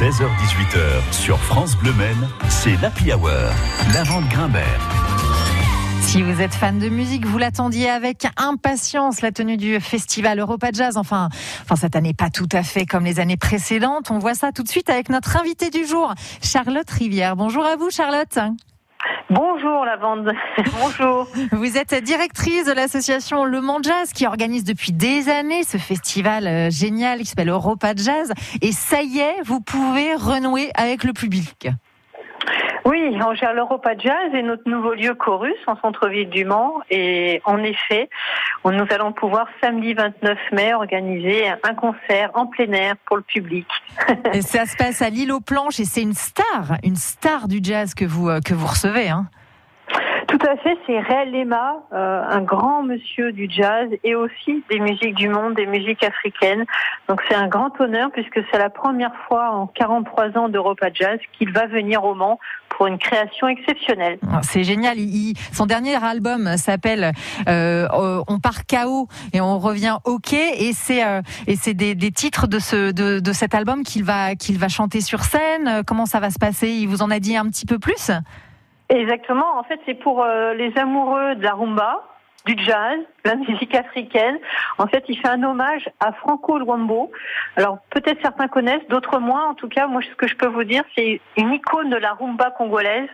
16h-18h sur France Bleu c'est l'Happy Hour. La vente Grimbert. Si vous êtes fan de musique, vous l'attendiez avec impatience la tenue du festival Europa Jazz. Enfin, enfin cette année pas tout à fait comme les années précédentes. On voit ça tout de suite avec notre invité du jour, Charlotte Rivière. Bonjour à vous, Charlotte. Bonjour Lavande, bonjour. Vous êtes directrice de l'association Le Mans Jazz qui organise depuis des années ce festival euh, génial qui s'appelle Europa Jazz. Et ça y est, vous pouvez renouer avec le public. Oui, on gère l'Europa Jazz et notre nouveau lieu Chorus en centre-ville du Mans. Et en effet, nous allons pouvoir samedi 29 mai organiser un concert en plein air pour le public. et ça se passe à l'île aux planches et c'est une star, une star du jazz que vous, euh, que vous recevez. Hein. Tout à fait, c'est Réal Lema, euh, un grand monsieur du jazz et aussi des musiques du monde, des musiques africaines. Donc c'est un grand honneur puisque c'est la première fois en 43 ans d'Europa Jazz qu'il va venir au Mans pour une création exceptionnelle. Ah, c'est génial. son dernier album s'appelle euh, On part chaos et on revient OK et c'est euh, et c'est des, titres de ce de, de cet album qu'il va qu'il va chanter sur scène. Comment ça va se passer? Il vous en a dit un petit peu plus? Exactement. En fait, c'est pour euh, les amoureux de la rumba, du jazz, de la musique africaine. En fait, il fait un hommage à Franco Luambo. Alors, peut-être certains connaissent, d'autres moins. En tout cas, moi, ce que je peux vous dire, c'est une icône de la rumba congolaise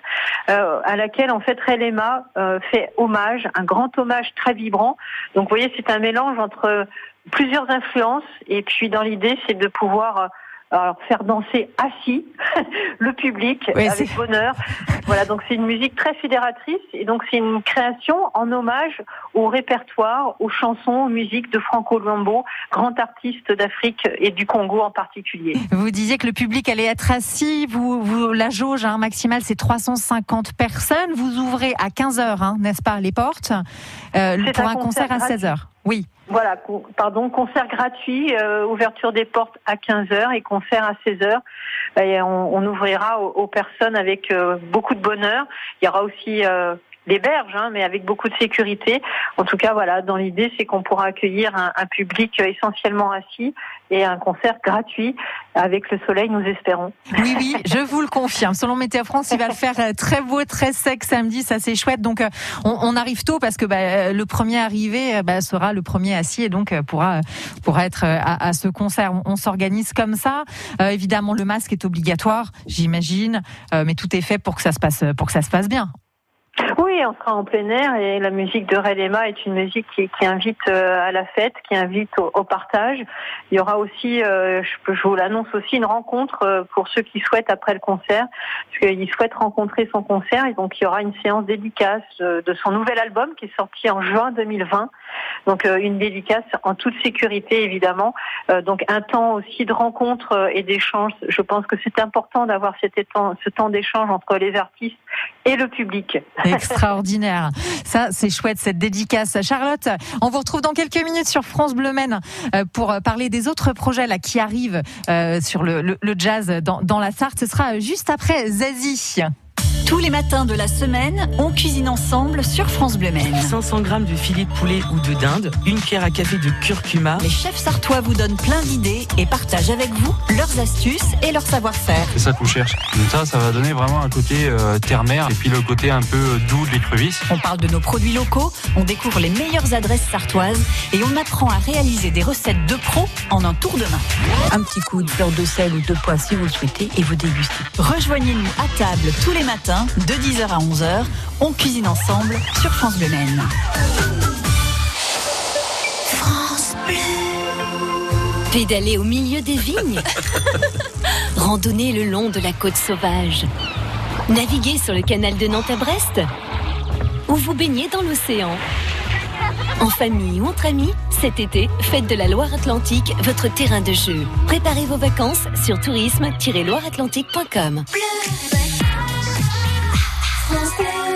euh, à laquelle, en fait, Relema euh, fait hommage, un grand hommage très vibrant. Donc, vous voyez, c'est un mélange entre plusieurs influences. Et puis, dans l'idée, c'est de pouvoir alors faire danser assis le public avec bonheur. Voilà, donc c'est une musique très fédératrice et donc c'est une création en hommage au répertoire, aux chansons, aux musiques de Franco Luambo, grand artiste d'Afrique et du Congo en particulier. Vous disiez que le public allait être assis, vous, vous la jauge hein, maximale c'est 350 personnes, vous ouvrez à 15h, hein, n'est-ce pas, les portes euh, pour un, concert, à 16h. Oui. Voilà, pardon, concert gratuit, euh, ouverture des portes à 15h et concert à 16h. Et on, ouvrira aux, personnes avec euh, beaucoup de bonheur. Il y aura aussi euh, des berges, hein, mais avec beaucoup de sécurité. En tout cas, voilà, dans l'idée, c'est qu'on pourra accueillir un, public essentiellement assis et un concert gratuit avec le soleil, nous espérons. Oui, oui, je vous le confirme. Selon Météo France, il va faire euh, très beau, très sec samedi, ça c'est chouette. Donc, euh, on, arrive tôt parce que bah, le premier arrivé bah, sera le premier assis et donc euh, pourra pourra être à, ce concert. On, on s'organise comme ça. évidemment, le masque est obligatoire, j'imagine, mais tout est fait pour que ça se passe pour que ça se passe bien. Oui, on sera en plein air et la musique de Relema est une musique qui, invite euh, à la fête, qui invite au, partage. Il y aura aussi, euh, je, vous l'annonce aussi, une rencontre euh, pour ceux qui souhaitent après le concert, parce qu'ils souhaitent rencontrer son concert et donc il y aura une séance dédicace de son nouvel album qui est sorti en juin 2020. Donc une dédicace en toute sécurité évidemment. donc un temps aussi de rencontre et d'échange. Je pense que c'est important d'avoir ce temps d'échange entre les artistes et le public. Extraordinaire. Ça, c'est chouette, cette dédicace. Charlotte, on vous retrouve dans quelques minutes sur France Bleu Maine euh, pour parler des autres projets là qui arrivent euh, sur le, jazz dans, dans la Sarthe. Ce sera juste après Zazie. Tous les matins de la semaine, on cuisine ensemble sur France Bleu Maine. 500 grammes de filet de poulet ou de dinde, une cuillère à café de curcuma. Les chefs sartois vous donnent plein d'idées et partagent avec vous leurs astuces et leur savoir-faire. C'est ça qu'on cherche. ça, ça va donner vraiment un côté euh, terre-mer et puis le côté un peu doux de l'écrevisse. On parle de nos produits locaux, on découvre les meilleures adresses sartoises et on apprend à réaliser des recettes de pros en un tour de main. Un petit coup de fleur de sel ou de pois si vous le souhaitez et vous dégustez. Rejoignez-nous à table tous les matins de 10h à 11h. On cuisine ensemble sur France Bleu Maine. France Bleu. Pédaler au milieu des vignes. Randonner le long de la côte sauvage. Naviguer sur le canal de Nantes à Brest. Ou vous baigner dans l'océan. En famille ou entre amis, cet été, faites de la Loire-Atlantique votre terrain de jeu. Préparez vos vacances sur tourisme-loireatlantique.com. Zazie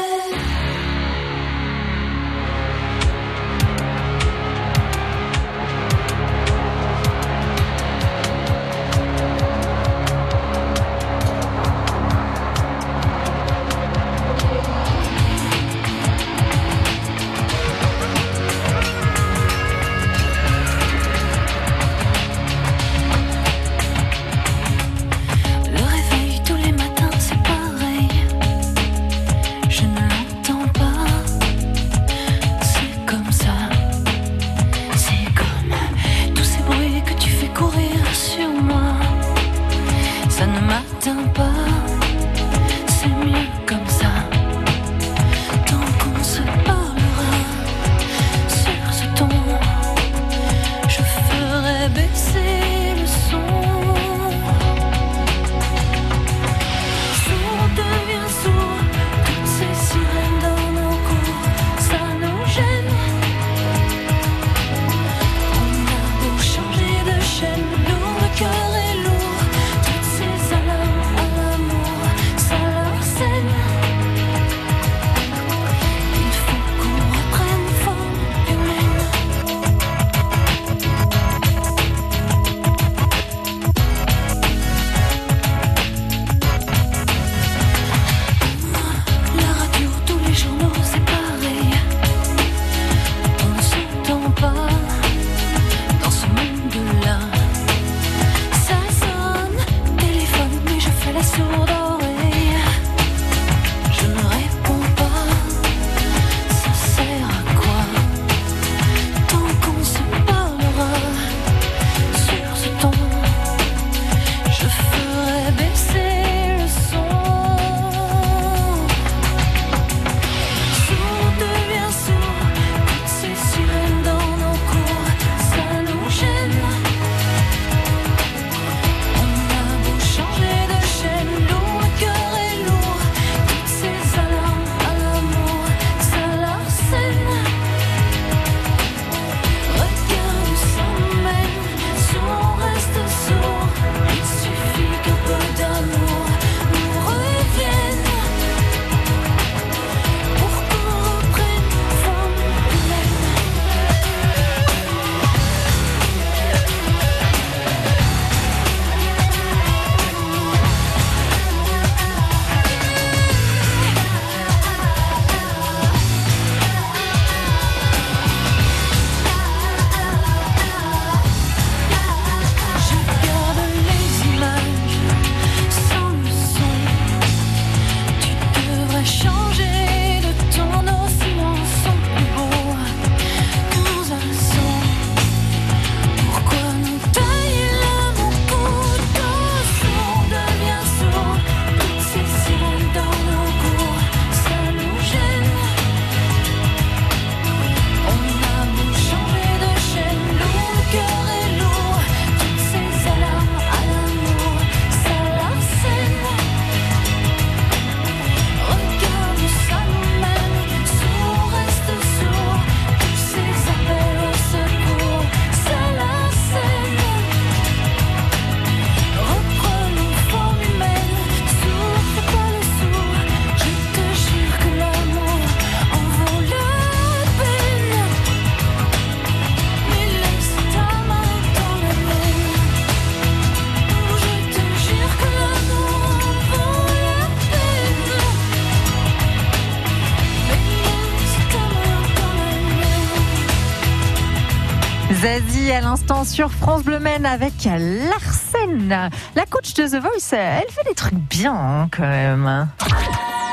à l'instant sur France Bleu Maine avec Larsen. La coach de The Voice, elle fait des trucs bien hein, quand même.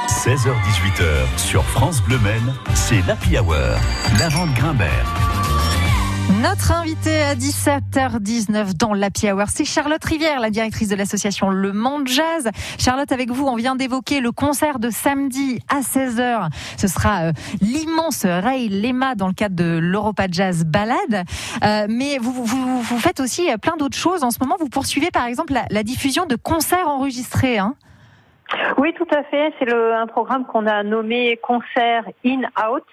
16h-18h sur France Bleu Maine, c'est l'Happy Hour. Lavande Grimbert. Notre invitée à 17h19 dans l'Happy Hour, c'est Charlotte Rivière, la directrice de l'association Le Monde Jazz. Charlotte, avec vous, on vient d'évoquer le concert de samedi à 16h. Ce sera euh, l'immense Ray Lema dans le cadre de l'Europa Jazz Ballade. Euh, mais vous, vous, vous, faites aussi euh, plein d'autres choses. En ce moment, vous poursuivez par exemple la, diffusion de concerts enregistrés. Hein oui, tout à fait. C'est un programme qu'on a nommé Concert In Out.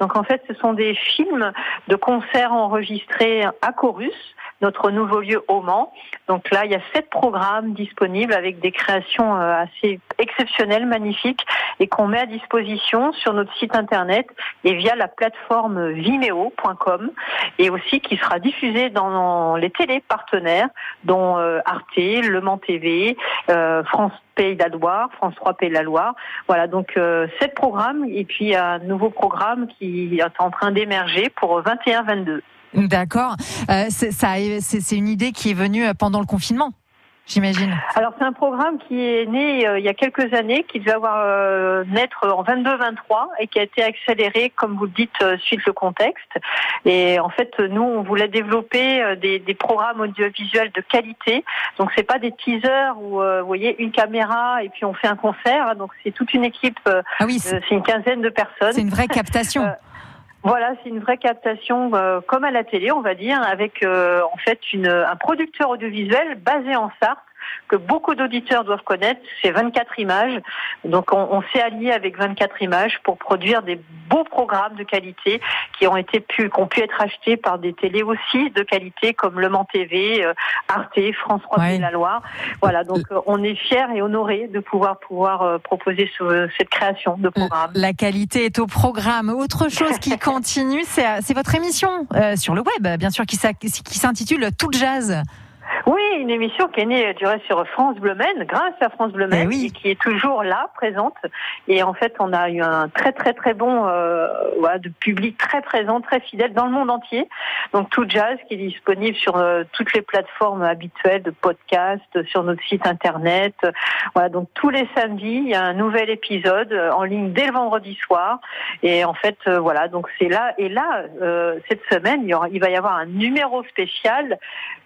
Donc en fait, ce sont des films de concerts enregistrés à Chorus, notre nouveau lieu au Mans. Donc là, il y a sept programmes disponibles avec des créations euh, assez exceptionnelles, magnifiques, et qu'on met à disposition sur notre site internet et via la plateforme vimeo.com, et aussi qui sera diffusé dans les télés partenaires, dont euh, Arte, Le Mans TV, euh, France Pays de la Loire, France 3 Pays de la Loire. Voilà, donc sept programmes, et puis un nouveau programme qui est en train d'émerger pour 21-22. D'accord. Euh, c'est une idée qui est venue pendant le confinement j'imagine. Alors c'est un programme qui est né euh, il y a quelques années, qui devait avoir euh, naître en 22-23 et qui a été accéléré, comme vous le dites, euh, suite le contexte. Et en fait, nous, on voulait développer des, des programmes audiovisuels de qualité. Donc c'est pas des teasers où vous voyez une caméra et puis on fait un concert. Donc c'est toute une équipe. Ah oui, c'est une quinzaine de personnes. C'est une vraie captation. Voilà, c'est une vraie captation euh, comme à la télé, on va dire, avec euh, en fait une, un producteur audiovisuel basé en Sarthe que beaucoup d'auditeurs doivent connaître, c'est 24 images. Donc on, on s'est allié avec 24 images pour produire des beaux programmes de qualité qui ont été pu, qui ont pu être achetés par des télés aussi de qualité comme Le Mans TV, euh, Arte, France 3 ouais. la Loire. Voilà, donc euh, on est fiers et honorés de pouvoir pouvoir euh, proposer ce, cette création de programme. La qualité est au programme. Autre chose qui continue, c'est votre émission euh, sur le web, bien sûr, qui s'intitule Tout Jazz. Oui, une émission qui est née du reste sur France Bleu Maine, grâce à France Bleu Maine, eh et qui est toujours là, présente. Et en fait, on a eu un très très très bon euh, voilà, de public très présent, très fidèle dans le monde entier. Donc tout jazz qui est disponible sur euh, toutes les plateformes habituelles de podcast, sur notre site internet. Voilà, donc tous les samedis, il y a un nouvel épisode euh, en ligne dès le vendredi soir. Et en fait, euh, voilà, donc c'est là. Et là, euh, cette semaine, il, y aura, il va y avoir un numéro spécial.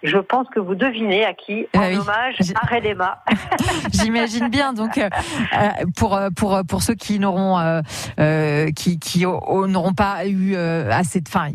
Je pense que vous devinez à qui En ah oui. hommage à Redema. J'imagine bien. Donc, euh, euh, pour pour pour ceux qui n'auront euh, qui qui n'auront pas eu assez de, enfin,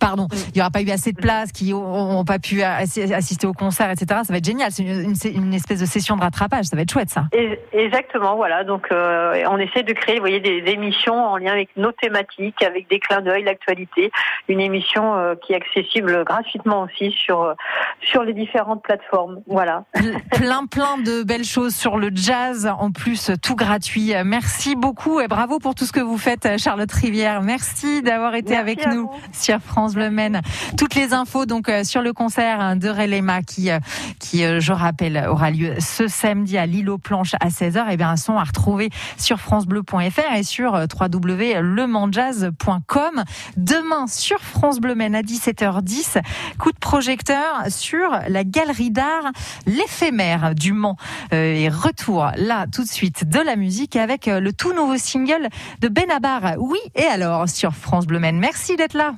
pardon, il y aura pas eu assez de place, qui n'ont pas pu assister au concert, etc. Ça va être génial. C'est une, une, espèce de session de rattrapage. Ça va être chouette, ça. Exactement. Voilà. Donc, on essaie de créer, vous voyez, des, des, émissions en lien avec nos thématiques, avec des clins d'œil, l'actualité. Une émission qui est accessible gratuitement aussi sur sur les différentes plateformes. Voilà. plein, plein de belles choses sur le jazz. En plus, tout gratuit. Merci beaucoup et bravo pour tout ce que vous faites, Charlotte Rivière. Merci d'avoir été Merci avec nous sur France Bleu Maine. Toutes les infos donc euh, sur le concert de Relema qui, euh, qui, euh, je rappelle, aura lieu ce samedi à l'île aux planches à 16h. Et bien, sont à retrouver sur francebleu.fr et sur www.lemandjazz.com. Demain sur France Bleu Maine à 17h10, coup de projecteur sur la galerie d'art L'éphémère du Mans. Euh, et retour là tout de suite de la musique avec euh, le tout nouveau single de Benabar. Oui et alors sur France Bleu Maine. Merci d'être là.